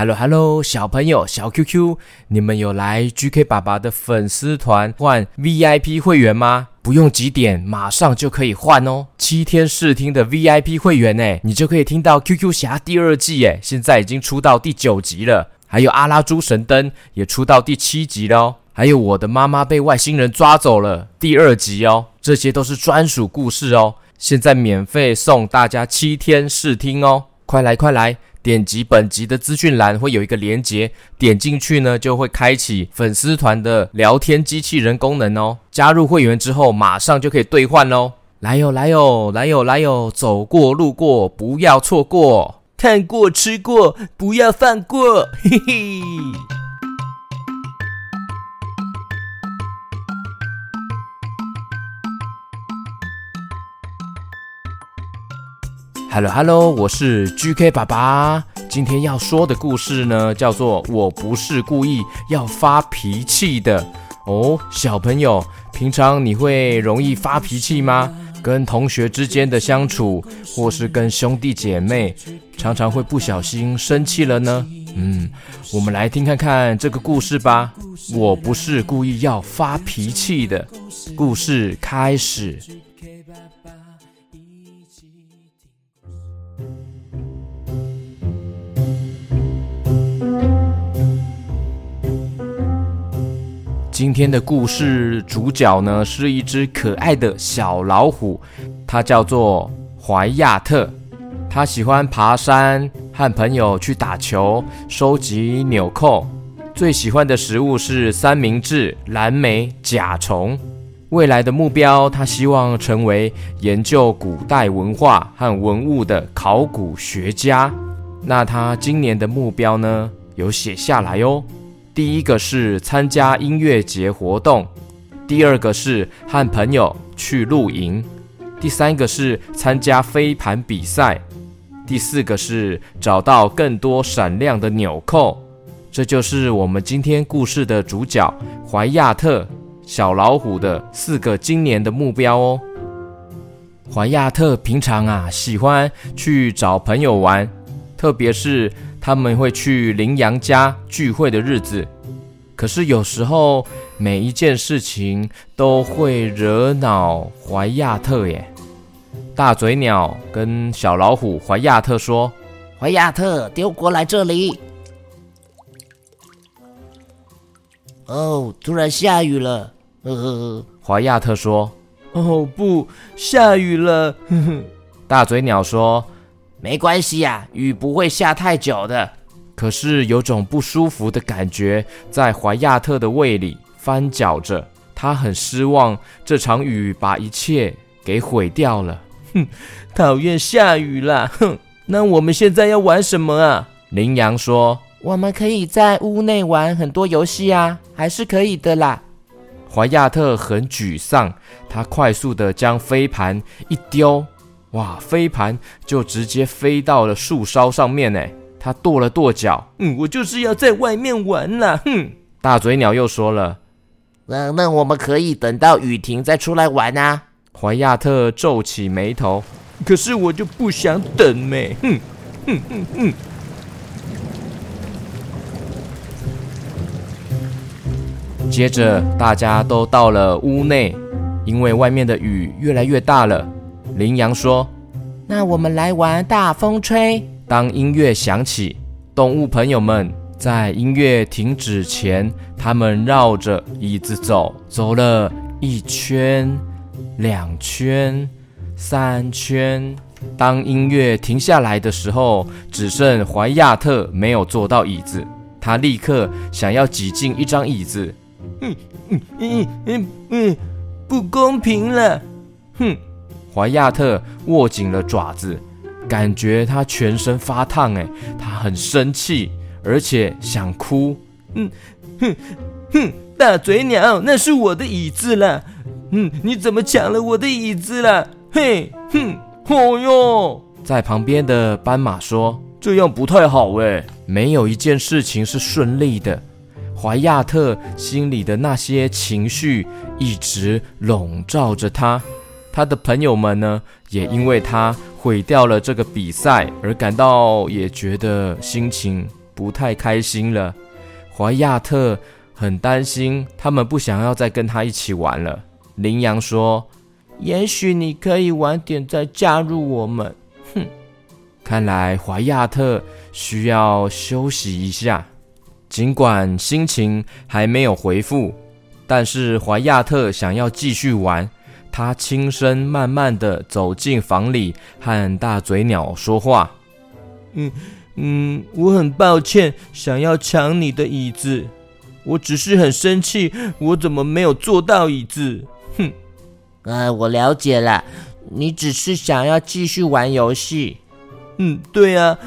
Hello Hello，小朋友小 QQ，你们有来 GK 爸爸的粉丝团换 VIP 会员吗？不用几点，马上就可以换哦！七天试听的 VIP 会员呢，你就可以听到 QQ 侠第二季诶，现在已经出到第九集了，还有阿拉猪神灯也出到第七集了哦，还有我的妈妈被外星人抓走了第二集哦，这些都是专属故事哦，现在免费送大家七天试听哦，快来快来！点击本集的资讯栏会有一个连接，点进去呢就会开启粉丝团的聊天机器人功能哦。加入会员之后，马上就可以兑换喽！来哟来哟来哟来哟，走过路过不要错过，看过吃过不要放过，嘿嘿。Hello Hello，我是 GK 爸爸。今天要说的故事呢，叫做《我不是故意要发脾气的》哦。小朋友，平常你会容易发脾气吗？跟同学之间的相处，或是跟兄弟姐妹，常常会不小心生气了呢？嗯，我们来听看看这个故事吧。我不是故意要发脾气的，故事开始。今天的故事主角呢，是一只可爱的小老虎，它叫做怀亚特。它喜欢爬山，和朋友去打球，收集纽扣。最喜欢的食物是三明治、蓝莓、甲虫。未来的目标，它希望成为研究古代文化和文物的考古学家。那他今年的目标呢，有写下来哦。第一个是参加音乐节活动，第二个是和朋友去露营，第三个是参加飞盘比赛，第四个是找到更多闪亮的纽扣。这就是我们今天故事的主角怀亚特小老虎的四个今年的目标哦。怀亚特平常啊喜欢去找朋友玩，特别是。他们会去羚羊家聚会的日子，可是有时候每一件事情都会惹恼怀亚特耶。大嘴鸟跟小老虎怀亚特说：“怀亚特，丢过来这里。”哦，突然下雨了。呵呵。怀亚特说：“哦，不，下雨了。”呵呵。大嘴鸟说。没关系呀，雨不会下太久的。可是有种不舒服的感觉在怀亚特的胃里翻搅着，他很失望，这场雨把一切给毁掉了。哼，讨厌下雨啦！哼，那我们现在要玩什么啊？羚羊说：“我们可以在屋内玩很多游戏啊，还是可以的啦。”怀亚特很沮丧，他快速的将飞盘一丢。哇！飞盘就直接飞到了树梢上面呢。他跺了跺脚，嗯，我就是要在外面玩啦。哼！大嘴鸟又说了，那那我们可以等到雨停再出来玩啊。怀亚特皱起眉头，可是我就不想等咩。哼哼哼哼。接着大家都到了屋内，因为外面的雨越来越大了。羚羊说：“那我们来玩大风吹。”当音乐响起，动物朋友们在音乐停止前，他们绕着椅子走，走了一圈、两圈、三圈。当音乐停下来的时候，只剩怀亚特没有坐到椅子。他立刻想要挤进一张椅子。嗯嗯嗯嗯嗯，不公平了！哼。怀亚特握紧了爪子，感觉他全身发烫。哎，他很生气，而且想哭。嗯，哼，哼，大嘴鸟，那是我的椅子啦。嗯，你怎么抢了我的椅子了？嘿，哼，哦哟！在旁边的斑马说：“这样不太好。”哎，没有一件事情是顺利的。怀亚特心里的那些情绪一直笼罩着他。他的朋友们呢，也因为他毁掉了这个比赛而感到也觉得心情不太开心了。怀亚特很担心他们不想要再跟他一起玩了。羚羊说：“也许你可以晚点再加入我们。” 哼，看来怀亚特需要休息一下。尽管心情还没有恢复，但是怀亚特想要继续玩。他轻声慢慢地走进房里，和大嘴鸟说话：“嗯嗯，我很抱歉，想要抢你的椅子。我只是很生气，我怎么没有坐到椅子？哼！啊，我了解了，你只是想要继续玩游戏。嗯，对啊。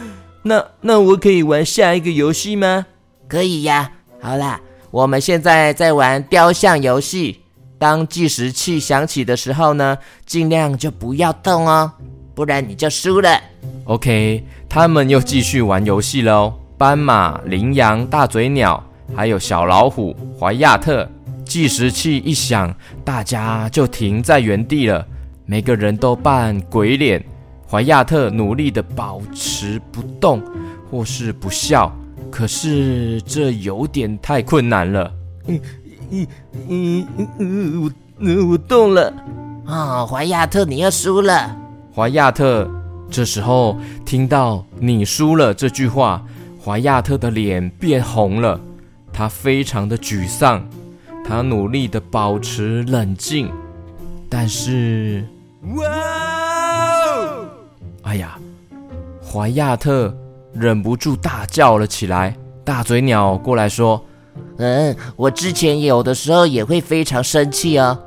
那那我可以玩下一个游戏吗？”可以呀，好啦，我们现在在玩雕像游戏。当计时器响起的时候呢，尽量就不要动哦，不然你就输了。OK，他们又继续玩游戏喽。斑马、羚羊、大嘴鸟，还有小老虎怀亚特。计时器一响，大家就停在原地了，每个人都扮鬼脸。怀亚特努力的保持不动，或是不笑。可是这有点太困难了。嗯嗯嗯嗯，我我动了。啊、怀亚特，你又输了。怀亚特这时候听到“你输了”这句话，怀亚特的脸变红了，他非常的沮丧。他努力的保持冷静，但是，哇哦！哎呀，怀亚特。忍不住大叫了起来。大嘴鸟过来说：“嗯，我之前有的时候也会非常生气哦，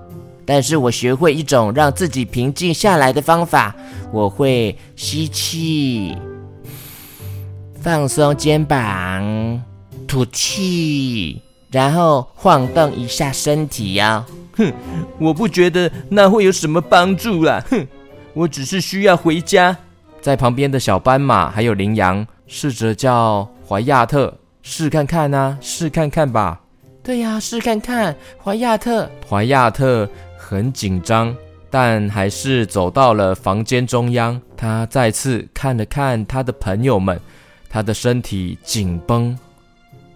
但是我学会一种让自己平静下来的方法。我会吸气，放松肩膀，吐气，然后晃动一下身体呀。哼，我不觉得那会有什么帮助啦。哼，我只是需要回家。”在旁边的小斑马还有羚羊。试着叫怀亚特试看看啊，试看看吧。对呀，试看看。怀亚特，怀亚特很紧张，但还是走到了房间中央。他再次看了看他的朋友们，他的身体紧绷，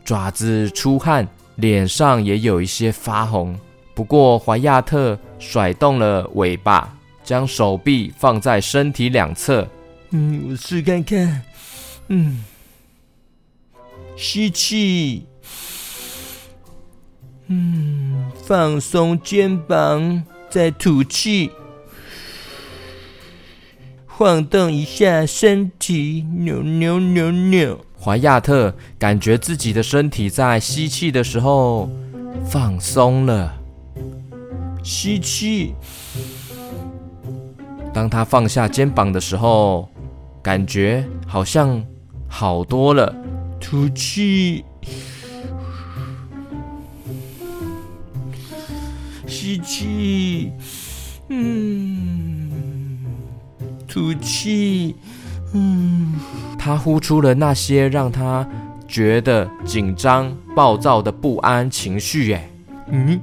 爪子出汗，脸上也有一些发红。不过怀亚特甩动了尾巴，将手臂放在身体两侧。嗯，我试看看。嗯，吸气，嗯，放松肩膀，再吐气，晃动一下身体，扭扭扭扭。怀亚特感觉自己的身体在吸气的时候放松了，吸气。当他放下肩膀的时候，感觉好像。好多了，吐气，吸气，嗯，吐气，嗯。他呼出了那些让他觉得紧张、暴躁的不安情绪。哎，嗯，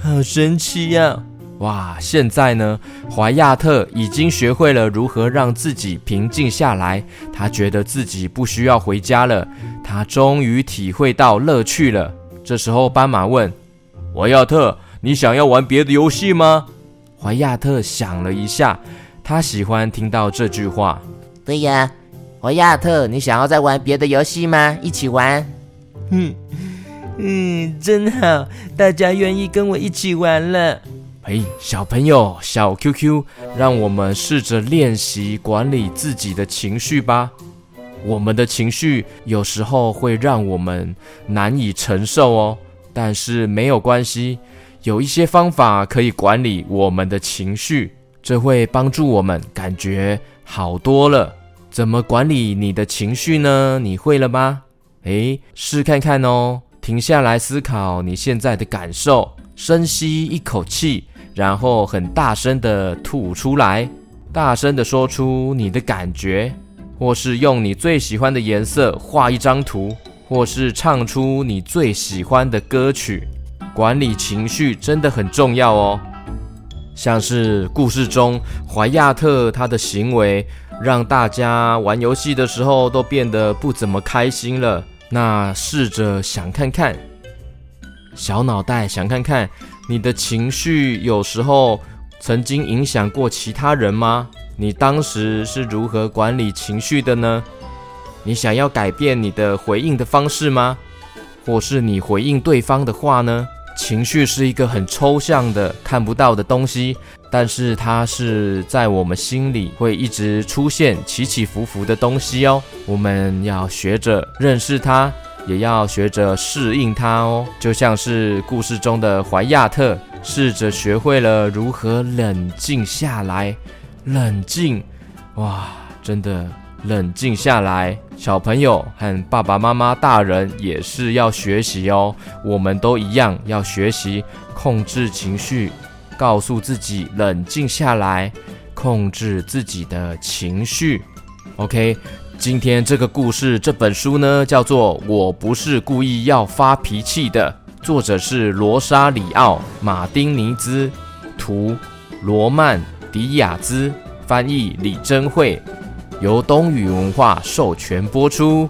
好神奇呀！哇，现在呢，怀亚特已经学会了如何让自己平静下来。他觉得自己不需要回家了，他终于体会到乐趣了。这时候，斑马问：“怀亚特，你想要玩别的游戏吗？”怀亚特想了一下，他喜欢听到这句话。对呀，怀亚特，你想要再玩别的游戏吗？一起玩。嗯嗯，真好，大家愿意跟我一起玩了。嘿，小朋友，小 QQ，让我们试着练习管理自己的情绪吧。我们的情绪有时候会让我们难以承受哦，但是没有关系，有一些方法可以管理我们的情绪，这会帮助我们感觉好多了。怎么管理你的情绪呢？你会了吗？诶，试看看哦，停下来思考你现在的感受，深吸一口气。然后很大声地吐出来，大声地说出你的感觉，或是用你最喜欢的颜色画一张图，或是唱出你最喜欢的歌曲。管理情绪真的很重要哦。像是故事中怀亚特他的行为让大家玩游戏的时候都变得不怎么开心了。那试着想看看，小脑袋想看看，你的情绪有时候曾经影响过其他人吗？你当时是如何管理情绪的呢？你想要改变你的回应的方式吗？或是你回应对方的话呢？情绪是一个很抽象的、看不到的东西，但是它是在我们心里会一直出现起起伏伏的东西哦。我们要学着认识它，也要学着适应它哦。就像是故事中的怀亚特，试着学会了如何冷静下来。冷静，哇，真的。冷静下来，小朋友和爸爸妈妈、大人也是要学习哦。我们都一样要学习控制情绪，告诉自己冷静下来，控制自己的情绪。OK，今天这个故事这本书呢，叫做《我不是故意要发脾气的》，作者是罗莎里奥·马丁尼兹，图罗曼·迪亚兹，翻译李珍慧。由东雨文化授权播出。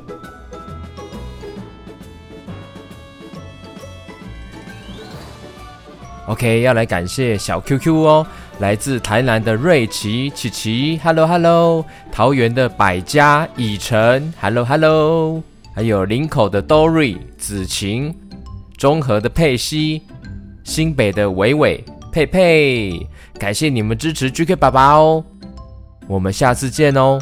OK，要来感谢小 QQ 哦，来自台南的瑞奇琪琪，Hello Hello，桃园的百家以晨，Hello Hello，还有林口的 Dory 子晴，中和的佩西，新北的伟伟佩佩，感谢你们支持 GK 爸爸哦，我们下次见哦。